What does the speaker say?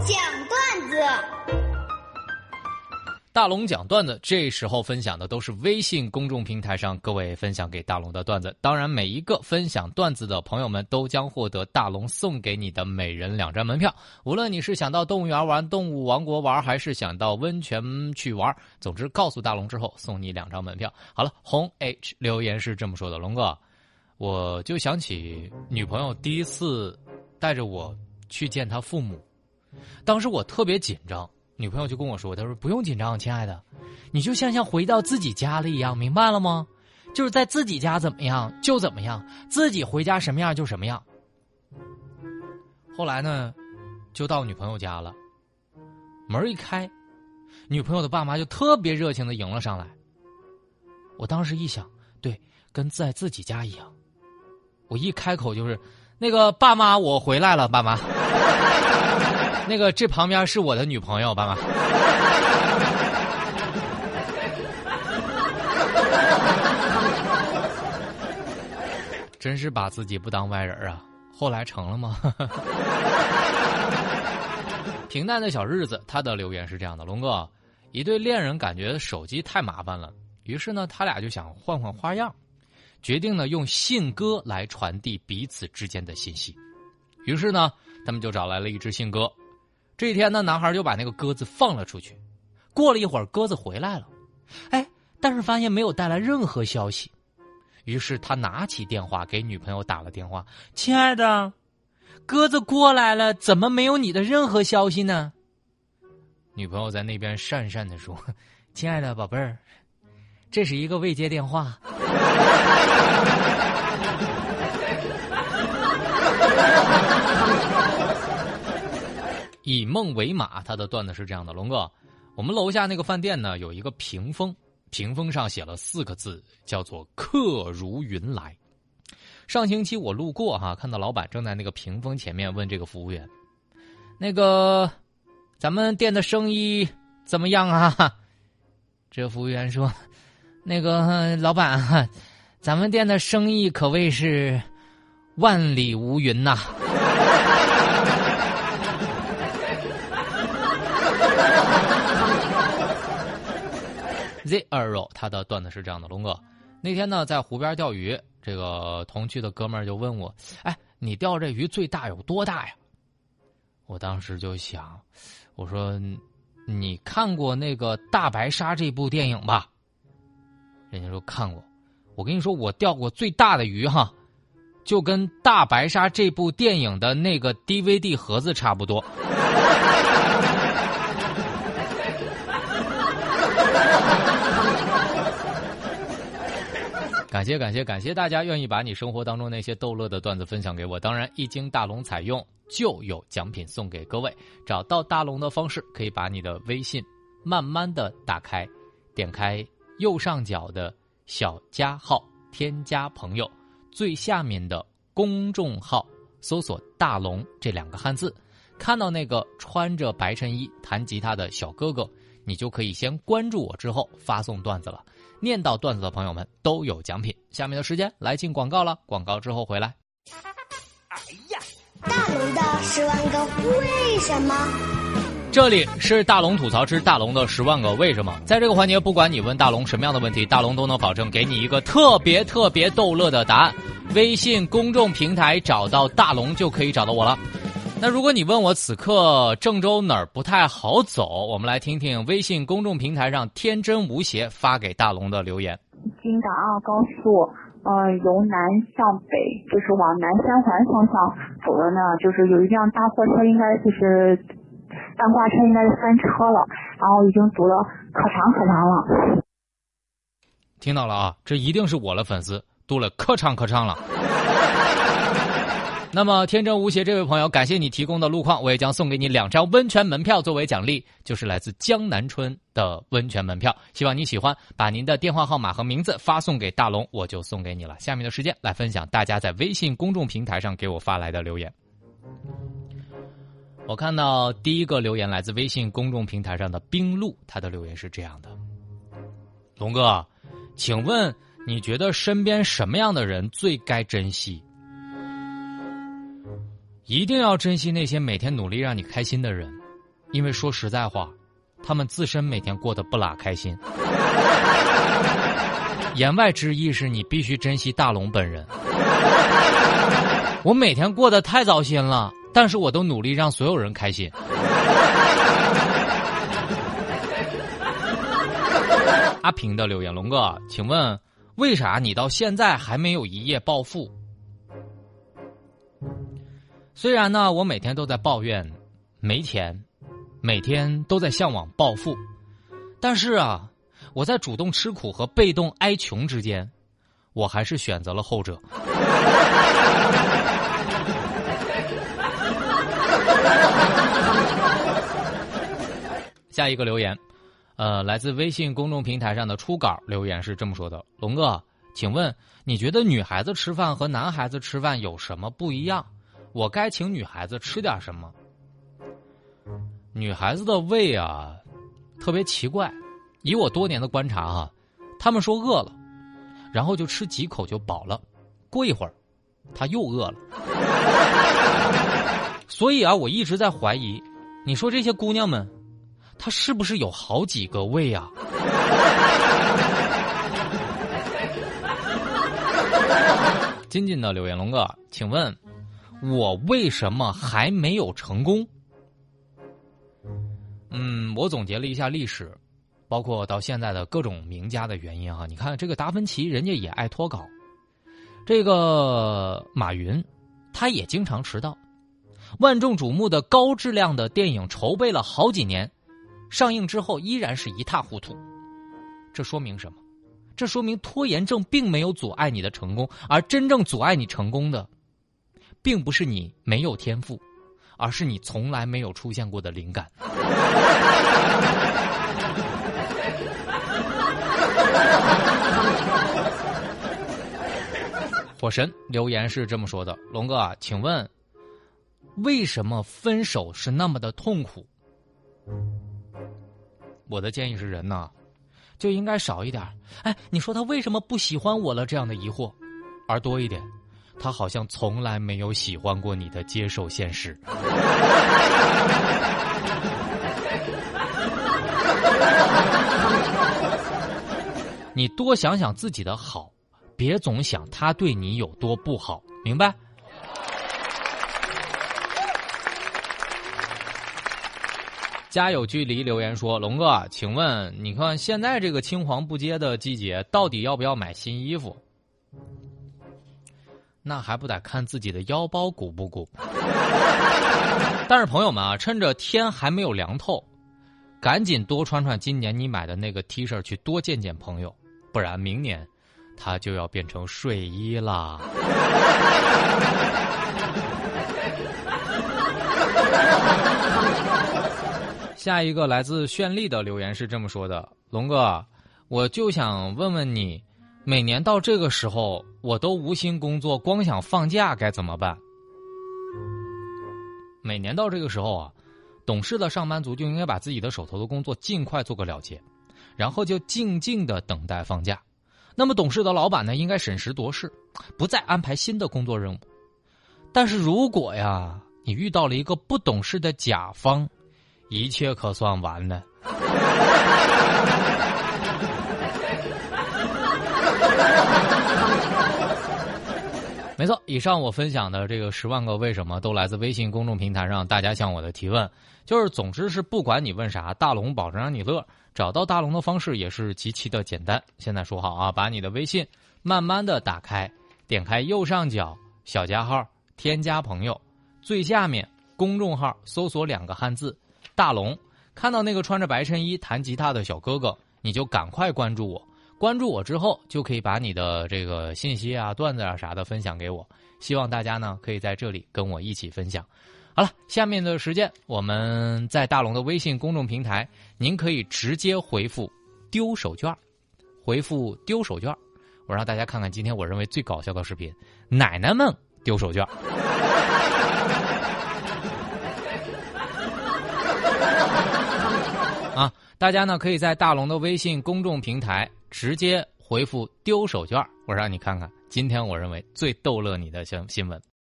讲段子。大龙讲段子，这时候分享的都是微信公众平台上各位分享给大龙的段子。当然，每一个分享段子的朋友们都将获得大龙送给你的每人两张门票。无论你是想到动物园玩、动物王国玩，还是想到温泉去玩，总之告诉大龙之后送你两张门票。好了，红 H 留言是这么说的：龙哥，我就想起女朋友第一次带着我去见她父母，当时我特别紧张。女朋友就跟我说：“她说不用紧张，亲爱的，你就像像回到自己家了一样，明白了吗？就是在自己家怎么样就怎么样，自己回家什么样就什么样。”后来呢，就到女朋友家了，门一开，女朋友的爸妈就特别热情的迎了上来。我当时一想，对，跟在自己家一样，我一开口就是：“那个爸妈，我回来了，爸妈。”那个，这旁边是我的女朋友，爸妈。真是把自己不当外人啊！后来成了吗？平淡的小日子，他的留言是这样的：龙哥，一对恋人感觉手机太麻烦了，于是呢，他俩就想换换花样，决定呢用信鸽来传递彼此之间的信息。于是呢，他们就找来了一只信鸽。这一天呢，男孩就把那个鸽子放了出去。过了一会儿，鸽子回来了，哎，但是发现没有带来任何消息。于是他拿起电话给女朋友打了电话：“亲爱的，鸽子过来了，怎么没有你的任何消息呢？”女朋友在那边讪讪的说：“ 亲爱的宝贝儿，这是一个未接电话。”以梦为马，他的段子是这样的：龙哥，我们楼下那个饭店呢，有一个屏风，屏风上写了四个字，叫做“客如云来”。上星期我路过哈，看到老板正在那个屏风前面问这个服务员：“那个，咱们店的生意怎么样啊？”这服务员说：“那个老板，咱们店的生意可谓是万里无云呐。” Zero，他的段子是这样的：龙哥，那天呢在湖边钓鱼，这个同去的哥们儿就问我：“哎，你钓这鱼最大有多大呀？”我当时就想，我说：“你看过那个《大白鲨》这部电影吧？”人家说看过。我跟你说，我钓过最大的鱼哈，就跟《大白鲨》这部电影的那个 DVD 盒子差不多。感谢感谢感谢大家愿意把你生活当中那些逗乐的段子分享给我，当然一经大龙采用就有奖品送给各位。找到大龙的方式，可以把你的微信慢慢的打开，点开右上角的小加号，添加朋友，最下面的公众号搜索“大龙”这两个汉字，看到那个穿着白衬衣弹吉他的小哥哥，你就可以先关注我，之后发送段子了。念到段子的朋友们都有奖品。下面的时间来进广告了，广告之后回来。哎呀，大龙的十万个为什么？这里是大龙吐槽之大龙的十万个为什么。在这个环节，不管你问大龙什么样的问题，大龙都能保证给你一个特别特别逗乐的答案。微信公众平台找到大龙就可以找到我了。那如果你问我此刻郑州哪儿不太好走，我们来听听微信公众平台上天真无邪发给大龙的留言。京港澳高速，呃，由南向北，就是往南三环方向走的呢，就是有一辆大货车，应该就是半挂车，应该是翻车了，然后已经堵了可长可长了。听到了啊，这一定是我的粉丝，堵了可长可长了。那么天真无邪这位朋友，感谢你提供的路况，我也将送给你两张温泉门票作为奖励，就是来自江南春的温泉门票。希望你喜欢，把您的电话号码和名字发送给大龙，我就送给你了。下面的时间来分享大家在微信公众平台上给我发来的留言。我看到第一个留言来自微信公众平台上的冰露，他的留言是这样的：龙哥，请问你觉得身边什么样的人最该珍惜？一定要珍惜那些每天努力让你开心的人，因为说实在话，他们自身每天过得不拉开心。言外之意是你必须珍惜大龙本人。我每天过得太糟心了，但是我都努力让所有人开心。阿平的留言，龙哥，请问为啥你到现在还没有一夜暴富？虽然呢，我每天都在抱怨没钱，每天都在向往暴富，但是啊，我在主动吃苦和被动挨穷之间，我还是选择了后者。下一个留言，呃，来自微信公众平台上的初稿留言是这么说的：“龙哥，请问你觉得女孩子吃饭和男孩子吃饭有什么不一样？我该请女孩子吃点什么？”女孩子的胃啊，特别奇怪。以我多年的观察哈，他们说饿了，然后就吃几口就饱了，过一会儿，他又饿了。所以啊，我一直在怀疑，你说这些姑娘们。她是不是有好几个胃啊？金金的留言，龙哥，请问，我为什么还没有成功？嗯，我总结了一下历史，包括到现在的各种名家的原因哈。你看，这个达芬奇人家也爱脱稿，这个马云，他也经常迟到，万众瞩目的高质量的电影筹备了好几年。上映之后依然是一塌糊涂，这说明什么？这说明拖延症并没有阻碍你的成功，而真正阻碍你成功的，并不是你没有天赋，而是你从来没有出现过的灵感。火神留言是这么说的：“龙哥啊，请问，为什么分手是那么的痛苦？”我的建议是，人呐，就应该少一点哎，你说他为什么不喜欢我了？这样的疑惑，而多一点，他好像从来没有喜欢过你的接受现实。你多想想自己的好，别总想他对你有多不好，明白？家有距离留言说：“龙哥，请问你看现在这个青黄不接的季节，到底要不要买新衣服？那还不得看自己的腰包鼓不鼓。但是朋友们啊，趁着天还没有凉透，赶紧多穿穿今年你买的那个 T 恤，去多见见朋友，不然明年它就要变成睡衣啦。”下一个来自绚丽的留言是这么说的：“龙哥，我就想问问你，每年到这个时候，我都无心工作，光想放假，该怎么办？”每年到这个时候啊，懂事的上班族就应该把自己的手头的工作尽快做个了结，然后就静静的等待放假。那么懂事的老板呢，应该审时度势，不再安排新的工作任务。但是如果呀，你遇到了一个不懂事的甲方，一切可算完了。没错，以上我分享的这个十万个为什么都来自微信公众平台上大家向我的提问，就是总之是不管你问啥，大龙保证让你乐。找到大龙的方式也是极其的简单。现在说好啊，把你的微信慢慢的打开，点开右上角小加号，添加朋友，最下面公众号搜索两个汉字。大龙，看到那个穿着白衬衣弹吉他的小哥哥，你就赶快关注我。关注我之后，就可以把你的这个信息啊、段子啊啥的分享给我。希望大家呢可以在这里跟我一起分享。好了，下面的时间我们在大龙的微信公众平台，您可以直接回复“丢手绢”，回复“丢手绢”，我让大家看看今天我认为最搞笑的视频：奶奶们丢手绢。啊，大家呢可以在大龙的微信公众平台直接回复“丢手绢”，我让你看看今天我认为最逗乐你的新新闻。